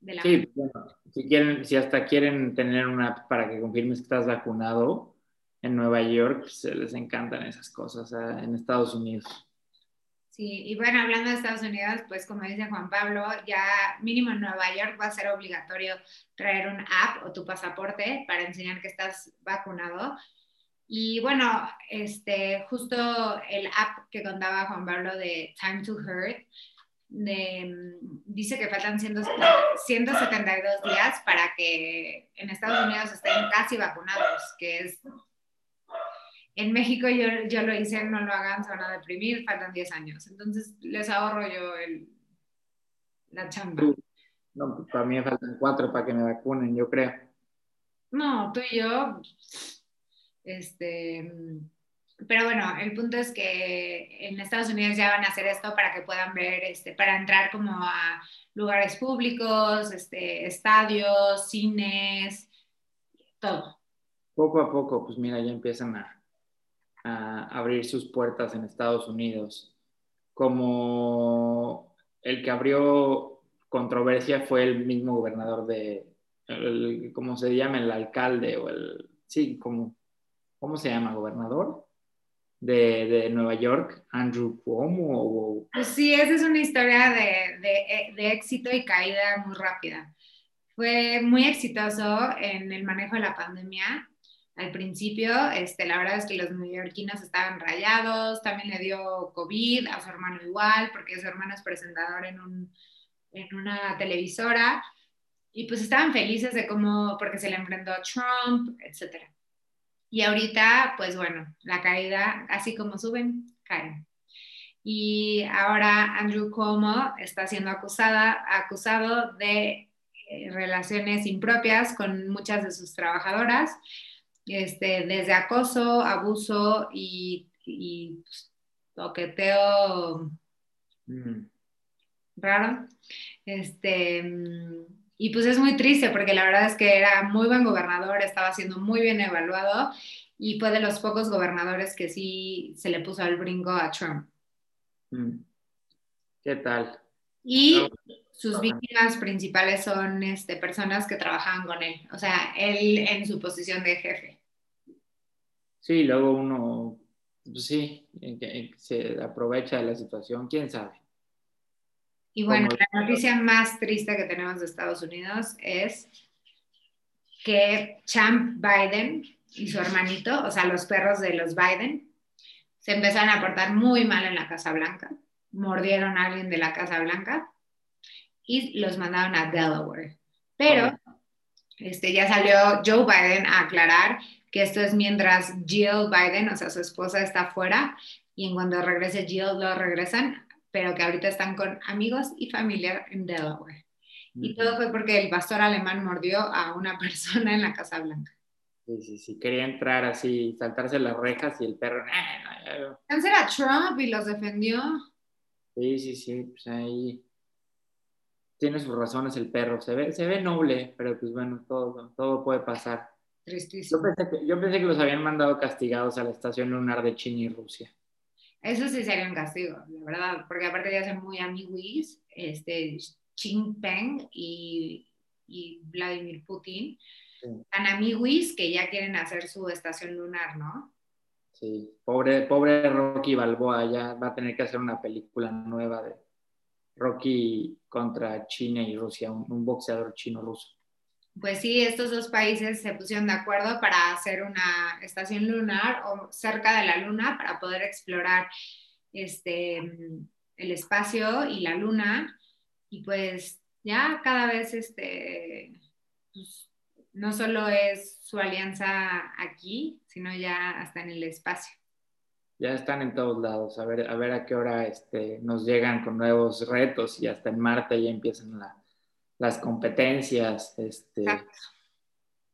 de la Sí, bueno, si, quieren, si hasta quieren tener una para que confirmes que estás vacunado en Nueva York, pues, se les encantan esas cosas en Estados Unidos. Sí, y bueno, hablando de Estados Unidos, pues como dice Juan Pablo, ya mínimo en Nueva York va a ser obligatorio traer un app o tu pasaporte para enseñar que estás vacunado. Y bueno, este, justo el app que contaba Juan Pablo de Time to Hurt, dice que faltan 172 días para que en Estados Unidos estén casi vacunados, que es... En México yo, yo lo hice, no lo hagan, se van a deprimir, faltan 10 años. Entonces les ahorro yo el, la chamba. No, para mí me faltan cuatro para que me vacunen, yo creo. No, tú y yo este, pero bueno, el punto es que en Estados Unidos ya van a hacer esto para que puedan ver, este, para entrar como a lugares públicos, este, estadios, cines, todo. Poco a poco, pues mira, ya empiezan a, a abrir sus puertas en Estados Unidos. Como el que abrió controversia fue el mismo gobernador de, el, ¿cómo se llama? El alcalde o el, sí, como ¿cómo se llama? ¿Gobernador? De, de, Nueva York, Andrew Cuomo. Pues sí, esa es una historia de, de, de, éxito y caída muy rápida. Fue muy exitoso en el manejo de la pandemia. Al principio, este, la verdad es que los neoyorquinos estaban rayados, también le dio COVID, a su hermano igual, porque su hermano es presentador en, un, en una televisora, y pues estaban felices de cómo, porque se le enfrentó a Trump, etcétera Y ahorita, pues bueno, la caída, así como suben, caen. Y ahora Andrew Cuomo está siendo acusada, acusado de eh, relaciones impropias con muchas de sus trabajadoras, este, desde acoso, abuso y, pues, toqueteo mm. raro. Este, y pues es muy triste porque la verdad es que era muy buen gobernador, estaba siendo muy bien evaluado y fue de los pocos gobernadores que sí se le puso al brinco a Trump. Mm. ¿Qué tal? Y sus víctimas principales son este, personas que trabajaban con él, o sea, él en su posición de jefe. Sí, luego uno, pues sí, se aprovecha de la situación, quién sabe. Y bueno, la noticia más triste que tenemos de Estados Unidos es que Champ Biden y su hermanito, o sea, los perros de los Biden, se empezaron a portar muy mal en la Casa Blanca, mordieron a alguien de la Casa Blanca y los mandaron a Delaware. Pero este, ya salió Joe Biden a aclarar que esto es mientras Jill Biden, o sea, su esposa, está fuera y en cuando regrese Jill lo regresan pero que ahorita están con amigos y familia en Delaware. Y todo fue porque el pastor alemán mordió a una persona en la Casa Blanca. Sí, sí, sí, quería entrar así, saltarse las rejas y el perro... Cáncer a Trump y los defendió. Sí, sí, sí, pues ahí tiene sus razones el perro, se ve, se ve noble, pero pues bueno, todo, todo puede pasar. Tristísimo. Yo pensé, que, yo pensé que los habían mandado castigados a la estación lunar de China y Rusia. Eso sí sería un castigo, la verdad, porque aparte ya son muy amiguis, este, Xi Jinping y, y Vladimir Putin, tan amiguis que ya quieren hacer su estación lunar, ¿no? Sí, pobre, pobre Rocky Balboa, ya va a tener que hacer una película nueva de Rocky contra China y Rusia, un boxeador chino-ruso pues sí, estos dos países se pusieron de acuerdo para hacer una estación lunar o cerca de la luna para poder explorar este, el espacio y la luna. Y pues ya cada vez este, pues, no solo es su alianza aquí, sino ya hasta en el espacio. Ya están en todos lados, a ver a, ver a qué hora este, nos llegan con nuevos retos y hasta en Marte ya empiezan la, las competencias, este,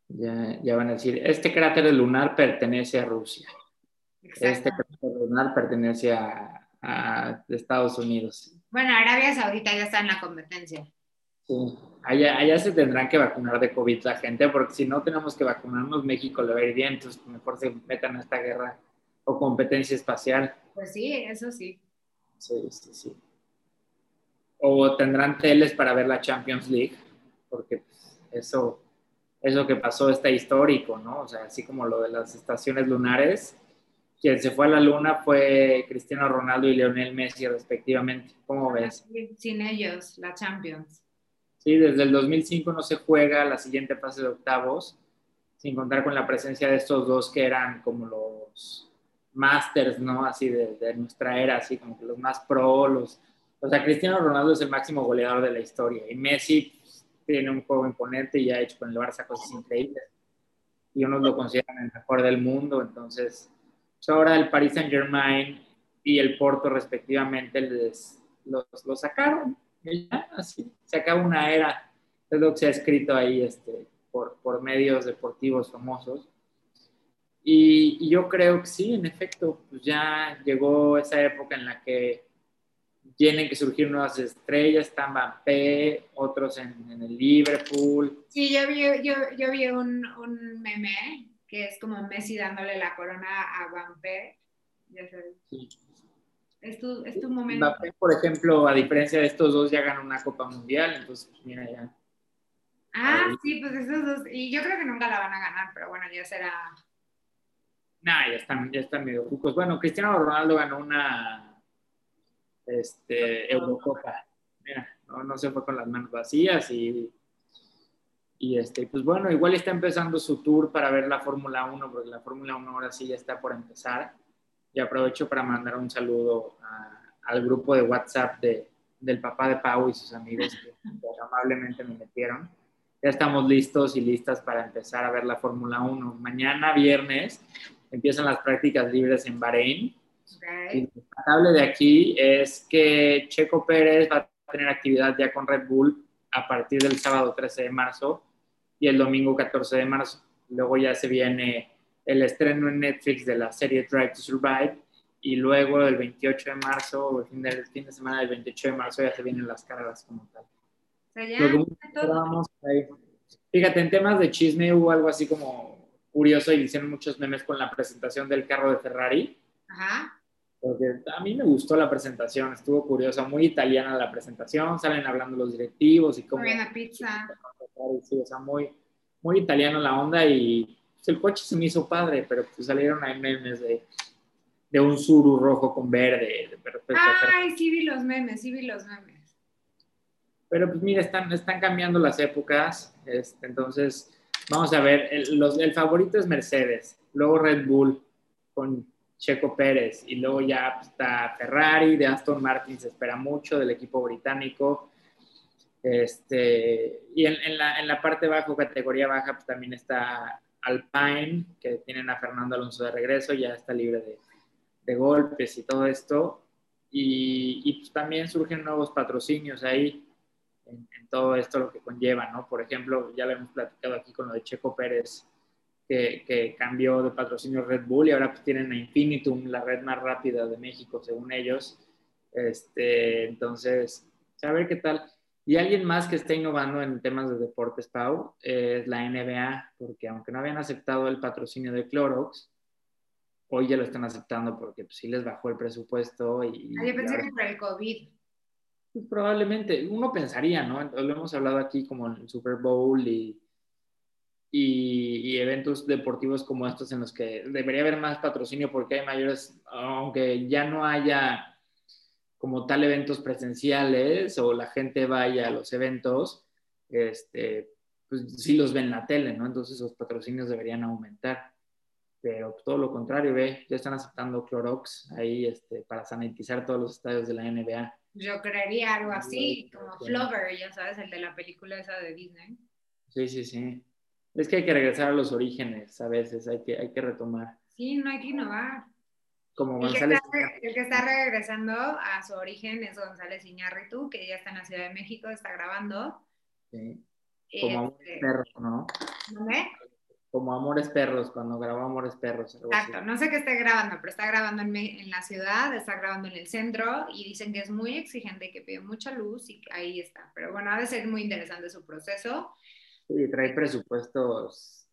ya, ya, van a decir, este cráter lunar pertenece a Rusia, este cráter lunar pertenece a, Estados Unidos. Bueno, Arabia Saudita ya está en la competencia. Sí, allá, allá se tendrán que vacunar de COVID la gente, porque si no tenemos que vacunarnos, México le va a ir bien, entonces mejor se metan a esta guerra o competencia espacial. Pues sí, eso sí. Sí, sí, sí o tendrán teles para ver la Champions League, porque pues, eso, eso que pasó está histórico, ¿no? O sea, así como lo de las estaciones lunares, quien se fue a la luna fue Cristiano Ronaldo y Lionel Messi respectivamente. ¿Cómo ves? Sin ellos, la Champions. Sí, desde el 2005 no se juega la siguiente fase de octavos, sin contar con la presencia de estos dos que eran como los masters, ¿no? Así de, de nuestra era, así como que los más pro, los o sea, Cristiano Ronaldo es el máximo goleador de la historia y Messi pues, tiene un juego imponente y ha hecho con el Barça cosas increíbles. Y unos lo consideran el mejor del mundo, entonces pues, ahora el Paris Saint Germain y el Porto respectivamente les, los, sacaron. Y ya, así, se acaba una era. Es lo que se ha escrito ahí este, por, por medios deportivos famosos. Y, y, yo creo que sí, en efecto, pues ya llegó esa época en la que tienen que surgir nuevas estrellas, están Mbappé, otros en, el Liverpool. Sí, yo vi, yo, yo vi un, un, meme que es como Messi dándole la corona a Mbappé. Ya sabes. Sí. Es tu, es tu momento. Mbappé, por ejemplo, a diferencia de estos dos, ya ganó una Copa Mundial, entonces, pues, mira, ya. Ah, sí, pues esos dos. Y yo creo que nunca la van a ganar, pero bueno, ya será. Nah, ya están, ya están medio cucos. Bueno, Cristiano Ronaldo ganó una este, Eurocopa. Mira, no, se fue con las manos vacías y, y este, pues bueno, igual está empezando su tour para ver la Fórmula 1, porque la Fórmula 1 ahora sí ya está por empezar. Y aprovecho para mandar un saludo al grupo de WhatsApp de, del papá de Pau y sus amigos que, amablemente me metieron. ya estamos listos y listas para empezar a ver la Fórmula 1. Mañana, viernes, empiezan las prácticas libres en Bahrein. Y lo destacable de aquí es que Checo Pérez va a tener actividad ya con Red Bull a partir del sábado 13 de marzo y el domingo 14 de marzo. Luego ya se viene el estreno en Netflix de la serie Drive to Survive y luego el 28 de marzo o el fin de, fin de semana del 28 de marzo ya se vienen las carreras como tal. Fíjate, en temas de chisme hubo algo así como curioso y hicieron muchos memes con la presentación del carro de Ferrari. Ajá. Porque a mí me gustó la presentación, estuvo curiosa, muy italiana la presentación, salen hablando los directivos y cómo... Muy la pizza. Sí, o sea, muy, muy italiano la onda y pues, el coche se me hizo padre, pero pues salieron ahí memes de, de un suru rojo con verde. De Ay, sí vi los memes, sí vi los memes. Pero pues mira, están, están cambiando las épocas, este, entonces vamos a ver, el, los, el favorito es Mercedes, luego Red Bull con Checo Pérez y luego ya está Ferrari, de Aston Martin se espera mucho, del equipo británico. Este, y en, en, la, en la parte baja, categoría baja, pues también está Alpine, que tienen a Fernando Alonso de regreso, ya está libre de, de golpes y todo esto. Y, y pues también surgen nuevos patrocinios ahí en, todo esto lo que conlleva, ¿no? Por ejemplo, ya lo hemos platicado aquí con lo de Checo Pérez, que, que cambió de patrocinio Red Bull y ahora pues tienen a Infinitum, la red más rápida de México, según ellos. Este, entonces, a ver qué tal. Y alguien más que está innovando en temas de deportes, Pau, es la NBA, porque aunque no habían aceptado el patrocinio de Clorox, hoy ya lo están aceptando porque pues, sí les bajó el presupuesto. Y, ah, yo pensé que por el COVID. Pues probablemente, uno pensaría, ¿no? Lo hemos hablado aquí como en el Super Bowl y, y, eventos deportivos como estos en los que debería haber más patrocinio porque hay mayores, aunque ya no haya como tal eventos presenciales o la gente vaya a los eventos, este, pues sí los ven en la tele, ¿no? Entonces los patrocinios deberían aumentar. Pero todo lo contrario, ve, ya están aceptando Clorox ahí este, para sanitizar todos los estadios de la NBA. Yo creería algo así, como Flover, ya sabes, el de la película esa de Disney. Sí, sí, sí. Es que hay que regresar a los orígenes a veces, hay que, hay que retomar. Sí, no hay que innovar. Como González. El que, está, regresando a su origen es González Iñárritu, que ya está en la Ciudad de México, está grabando. Sí. Como este, perro, ¿no? ¿No como Amores Perros, cuando grabó Amores Perros. Exacto, no sé qué esté grabando, pero está grabando en, en, la ciudad, está grabando en el centro y dicen que es muy exigente que pide mucha luz y ahí está. Pero bueno, ha de ser muy interesante su proceso. Sí, trae presupuestos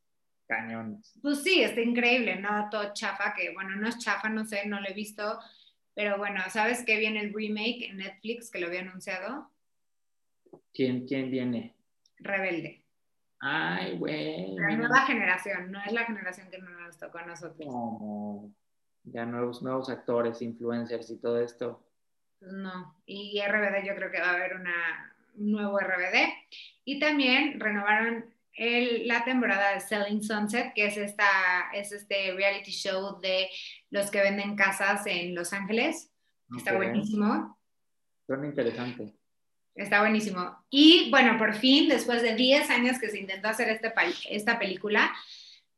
cañones. Pues sí, está increíble, ¿no? Todo chafa, que bueno, no es chafa, no sé, no lo he visto, pero bueno, ¿sabes qué viene el remake en Netflix que lo había anunciado? ¿Quién, quién viene? Rebelde. Ay, güey. La nueva generación, no es la generación que nos tocó a nosotros. No, ya nuevos, nuevos actores, influencers y todo esto. Pues no, y RBD yo creo que va a haber una, un nuevo RBD. Y también renovaron el, la temporada de Selling Sunset, que es, esta, es este reality show de los que venden casas en Los Ángeles. Está buenísimo. Suena interesante. Está buenísimo. Y bueno, por fin, después de 10 años que se intentó hacer este, esta película,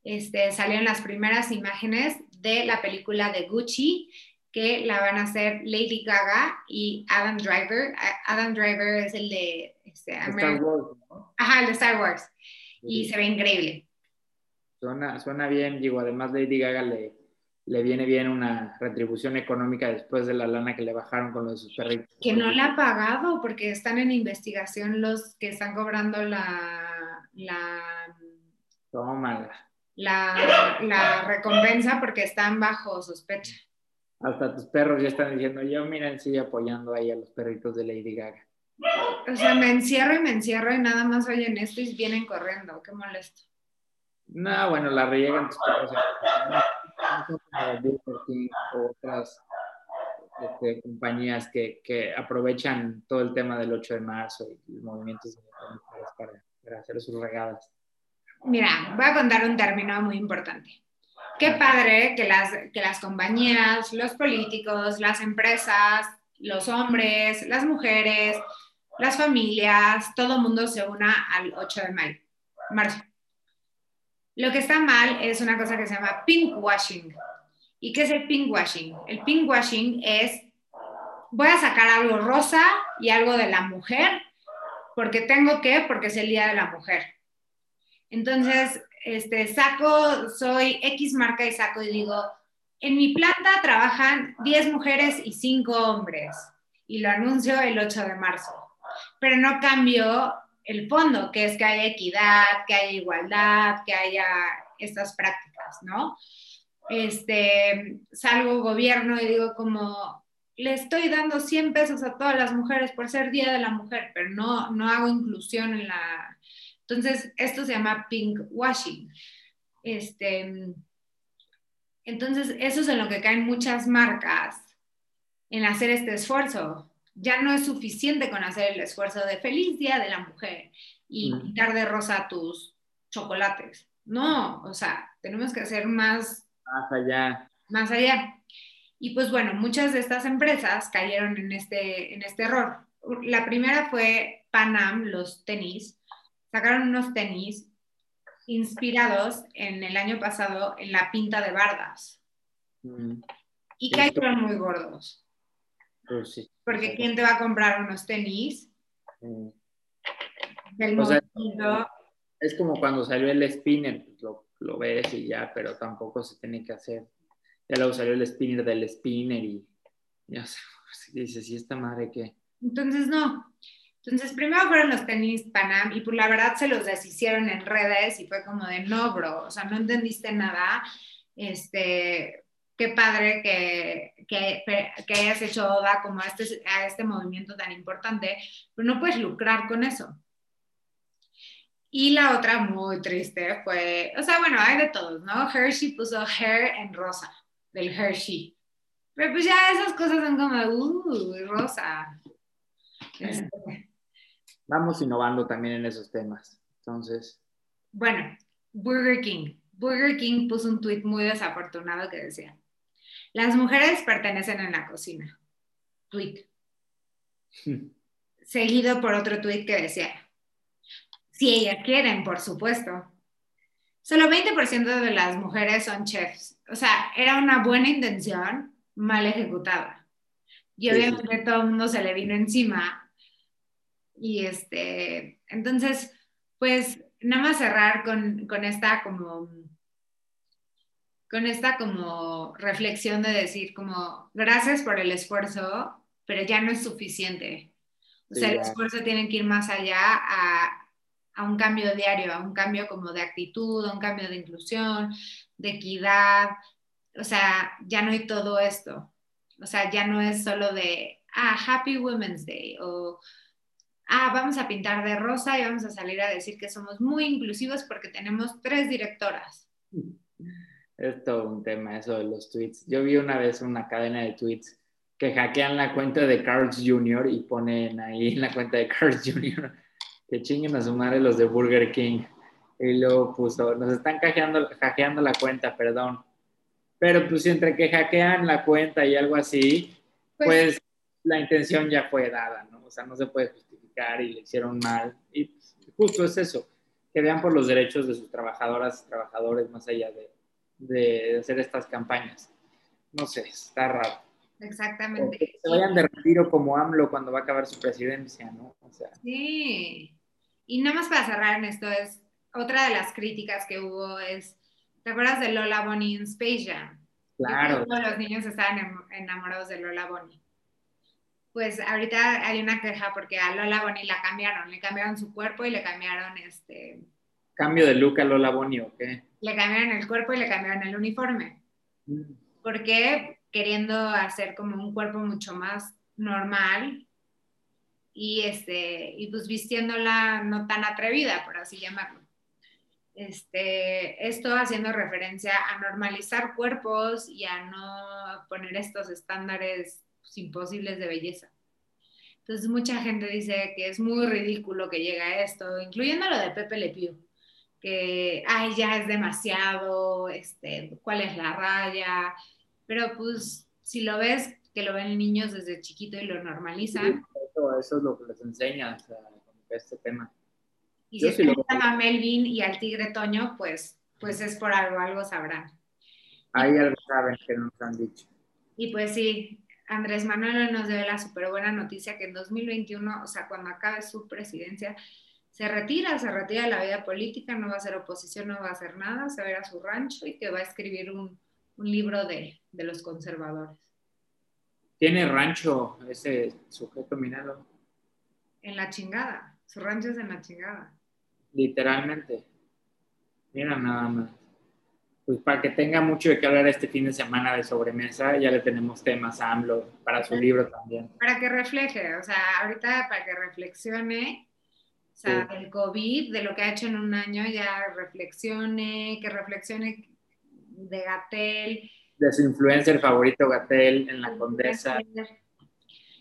este, salieron las primeras imágenes de la película de Gucci, que la van a hacer Lady Gaga y Adam Driver. Adam Driver es el de este, Star Wars, ¿no? Ajá, el de Star Wars. Y se ve increíble. Suena, suena bien, digo, además Lady Gaga le, le viene bien una retribución económica después de la lana que le bajaron con los de sus perritos. Que no le ha pagado porque están en investigación los que están cobrando la... la La, la recompensa porque están bajo sospecha. Hasta tus perros ya están diciendo, yo miren, sigue apoyando ahí a los perritos de Lady Gaga. O sea, me encierro y me encierro y nada más oyen esto y vienen corriendo, qué molesto. No, bueno, la riegan tus perros o otras este, compañías que, que, aprovechan todo el tema del 8 de marzo y movimientos para, para hacer sus regadas. Mira, voy a contar un término muy importante. Qué padre que las, que las compañías, los políticos, las empresas, los hombres, las mujeres, las familias, todo mundo se una al 8 de mayo, marzo. Lo que está mal es una cosa que se llama pink washing. ¿Y qué es el pink washing? El pink washing es, voy a sacar algo rosa y algo de la mujer, porque tengo que, porque es el Día de la Mujer. Entonces, este, saco, soy X marca y saco y digo, en mi planta trabajan 10 mujeres y 5 hombres y lo anuncio el 8 de marzo, pero no cambio el fondo, que es que haya equidad, que haya igualdad, que haya estas prácticas, ¿no? Este, salgo gobierno y digo como, le estoy dando 100 pesos a todas las mujeres por ser Día de la Mujer, pero no, no hago inclusión en la... Entonces, esto se llama pink washing. Este, entonces, eso es en lo que caen muchas marcas en hacer este esfuerzo ya no es suficiente con hacer el esfuerzo de feliz día de la mujer y quitar de rosa tus chocolates. No, o sea, tenemos que hacer más... Más allá. Más allá. Y pues bueno, muchas de estas empresas cayeron en este, en este error. La primera fue Panam, los tenis. Sacaron unos tenis inspirados en el año pasado en la pinta de bardas. Y cayeron muy gordos. Pues sí. Porque ¿quién te va a comprar unos tenis? Mm. es como cuando salió el spinner, pues lo, ves y ya, pero tampoco se tiene que hacer. Ya luego salió el spinner del spinner y ya sé, pues, dices, ¿y esta madre qué? Entonces, no. Entonces, primero fueron los tenis Panam y pues la verdad se los deshicieron en redes y fue como de no, bro, o sea, no entendiste nada. Este, qué padre que, que, que, hayas hecho Oda como a este, a este movimiento tan importante, pero no puedes lucrar con eso. Y la otra muy triste fue, o sea, bueno, hay de todos, ¿no? Hershey puso hair en rosa, del Hershey. Pero pues ya esas cosas son como, uh, rosa. Este. Vamos innovando también en esos temas. Entonces. Bueno, Burger King. Burger King puso un tweet muy desafortunado que decía, las mujeres pertenecen en la cocina. Tweet. Seguido por otro tweet que decía, si ellas quieren, por supuesto. Solo 20% de las mujeres son chefs. O sea, era una buena intención mal ejecutada. Y obviamente todo el mundo se le vino encima. Y este, entonces, pues nada más cerrar con, con esta como con esta como reflexión de decir como gracias por el esfuerzo, pero ya no es suficiente. O sea, el esfuerzo tiene que ir más allá a, a, un cambio diario, a un cambio como de actitud, a un cambio de inclusión, de equidad. O sea, ya no hay todo esto. O sea, ya no es solo de, ah, Happy Women's Day o, ah, vamos a pintar de rosa y vamos a salir a decir que somos muy inclusivos porque tenemos tres directoras. Es todo un tema eso de los tweets. Yo vi una vez una cadena de tweets que hackean la cuenta de Carl's Jr. y ponen ahí en la cuenta de Carl's Jr. que chinguen a su madre los de Burger King. Y luego puso, nos están hackeando, hackeando la cuenta, perdón. Pero pues entre que hackean la cuenta y algo así, pues, pues la intención ya fue dada, ¿no? O sea, no se puede justificar y le hicieron mal. Y justo es eso, que vean por los derechos de sus trabajadoras y trabajadores más allá de, de hacer estas campañas. No sé, está raro. Exactamente. que se vayan de retiro como AMLO cuando va a acabar su presidencia, ¿no? Sí. Y nada más para cerrar en esto, es otra de las críticas que hubo es, ¿te acuerdas de Lola Bonnie en Space Jam? Claro. Todos los niños estaban enamorados de Lola Bonnie. Pues ahorita hay una queja porque a Lola Bonnie la cambiaron, le cambiaron su cuerpo y le cambiaron este... ¿Cambio de look a Lola Bonnie o qué? le cambiaron el cuerpo y le cambiaron el uniforme. Mm. Porque queriendo hacer como un cuerpo mucho más normal y, este, y pues vistiéndola no tan atrevida, por así llamarlo. Este, esto haciendo referencia a normalizar cuerpos y a no poner estos estándares imposibles de belleza. Entonces mucha gente dice que es muy ridículo que llegue a esto, incluyendo lo de Pepe Le Pew que, ay, ya es demasiado, este, cuál es la raya, pero pues si lo ves, que lo ven niños desde chiquito y lo normalizan. eso es lo que les enseña, este tema. Y si se a Melvin y al tigre Toño, pues, pues es por algo, algo sabrán. Ahí algo saben que nos han dicho. Y pues sí, Andrés Manuel nos dio la súper buena noticia que en 2021, o sea, cuando acabe su presidencia, se retira, se retira de la vida política, no va a ser oposición, no va a hacer nada, se va a ir a su rancho y que va a escribir un, un libro de, de, los conservadores. ¿Tiene rancho ese sujeto minero? En la chingada, su rancho es en la chingada. Literalmente. Mira nada más. Pues para que tenga mucho de qué hablar este fin de semana de sobremesa, ya le tenemos temas a AMLO para su libro también. Para que refleje, o sea, ahorita para que reflexione o sea, del COVID, de lo que ha hecho en un año, ya reflexione, que reflexione de Gatel. De su influencer favorito Gatel en la Condesa.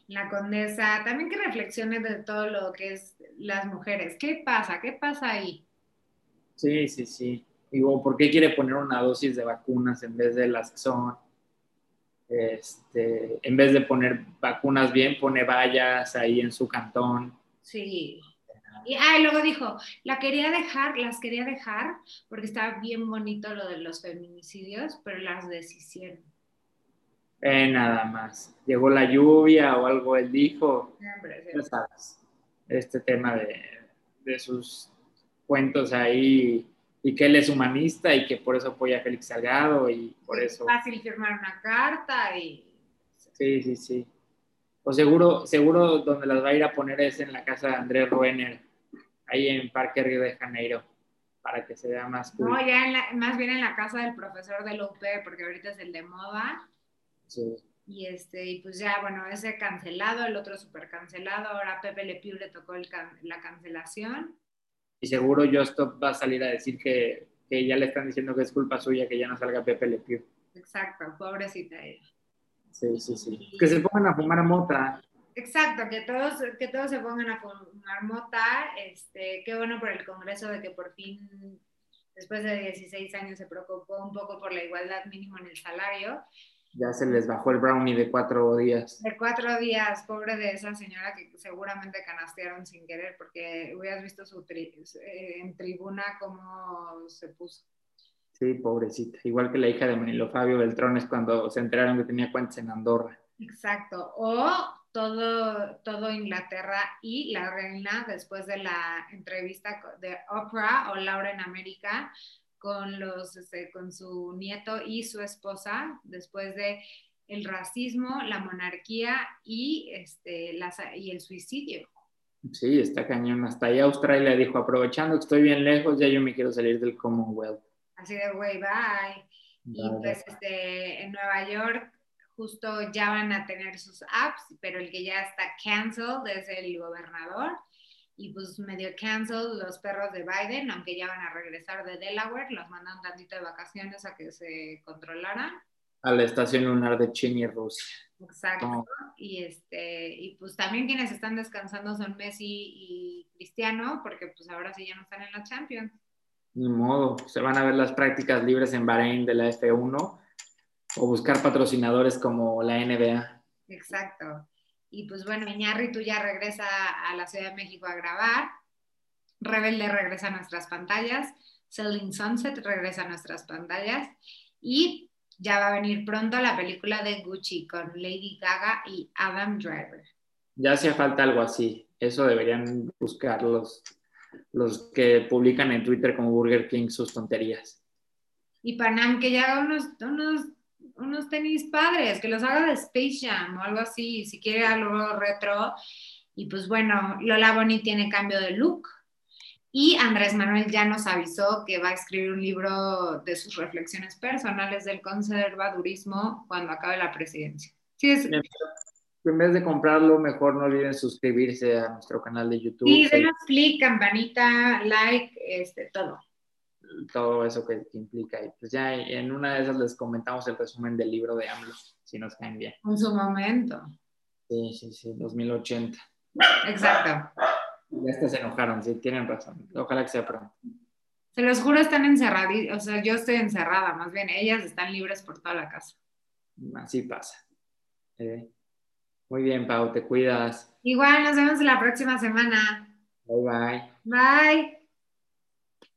La Condesa, también que reflexione de todo lo que es las mujeres. ¿Qué pasa? ¿Qué pasa ahí? Sí, sí, sí. Digo, ¿por qué quiere poner una dosis de vacunas en vez de las que son? Este, en vez de poner vacunas bien, pone vallas ahí en su cantón. Sí. Y ah, luego dijo, la quería dejar, las quería dejar porque estaba bien bonito lo de los feminicidios, pero las deshicieron. Eh, nada más. Llegó la lluvia o algo, él dijo. sabes, este tema de, de, sus cuentos ahí y que él es humanista y que por eso apoya a Félix Salgado y por eso. Es fácil firmar una carta y. Sí, sí, sí. O seguro, seguro donde las va a ir a poner es en la casa de Andrés Ruener ahí en Parque Río de Janeiro, para que se vea más No, ya más bien en la casa del profesor de UP, porque ahorita es el de moda. Sí. Y, este, y pues ya, bueno, ese cancelado, el otro súper cancelado, ahora Pepe Le Pew le tocó la cancelación. Y seguro Justop va a salir a decir que, que, ya le están diciendo que es culpa suya que ya no salga Pepe Le Pew. Exacto, pobrecita ella. Sí, sí, sí. Que se pongan a fumar mota. Exacto, que todos, que todos se pongan a fumar mota. Este, qué bueno por el Congreso de que por fin, después de 16 años, se preocupó un poco por la igualdad mínima en el salario. Ya se les bajó el brownie de cuatro días. De cuatro días, pobre de esa señora que seguramente canastearon sin querer, porque hubieras visto su en tribuna cómo se puso. Sí, pobrecita. Igual que la hija de Manilo Fabio Beltrones cuando se enteraron que tenía cuentas en Andorra. Exacto. O todo, todo Inglaterra y la reina después de la entrevista de Oprah o Laura en América con, los, este, con su nieto y su esposa después de el racismo, la monarquía y, este, y el suicidio. Sí, está cañón. Hasta ahí Australia dijo, aprovechando que estoy bien lejos, ya yo me quiero salir del Commonwealth. Así de, güey, bye. Y pues este, en Nueva York justo ya van a tener sus apps, pero el que ya está canceled es el gobernador. Y pues medio canceled los perros de Biden, aunque ya van a regresar de Delaware, los mandan tantito de vacaciones a que se controlaran. A la estación lunar de China y Rusia. Exacto. Y, este, y pues también quienes están descansando son Messi y Cristiano, porque pues ahora sí ya no están en la Champions. Ni modo, se van a ver las prácticas libres en Bahrein de la F1 o buscar patrocinadores como la NBA. Exacto. Y pues bueno, tú ya regresa a la Ciudad de México a grabar. Rebelde regresa a nuestras pantallas. Selling Sunset regresa a nuestras pantallas. Y ya va a venir pronto la película de Gucci con Lady Gaga y Adam Driver. Ya hacía falta algo así. Eso deberían buscar los, los que publican en Twitter como Burger King sus tonterías. Y Panam que ya haga unos, unos unos tenis padres, que los haga de Space Jam o algo así, si quiere algo retro. Y pues bueno, Lola Bonnie tiene cambio de look. Y Andrés Manuel ya nos avisó que va a escribir un libro de sus reflexiones personales del conservadurismo cuando acabe la presidencia. Sí, es... En vez de comprarlo, mejor no olviden suscribirse a nuestro canal de YouTube. Sí, denos clic, campanita, like, este, todo todo eso que, implica. Y pues ya en una de esas les comentamos el resumen del libro de AMLO, si nos caen bien. En su momento. Sí, sí, sí, 2080. Exacto. Ya hasta se enojaron, sí, tienen razón. Ojalá que sea pronto. Se los juro, están encerradas. O sea, yo estoy encerrada, más bien, ellas están libres por toda la casa. Así pasa. Eh, Muy bien, Pau, te cuidas. Igual, nos vemos la próxima semana. Bye bye. Bye.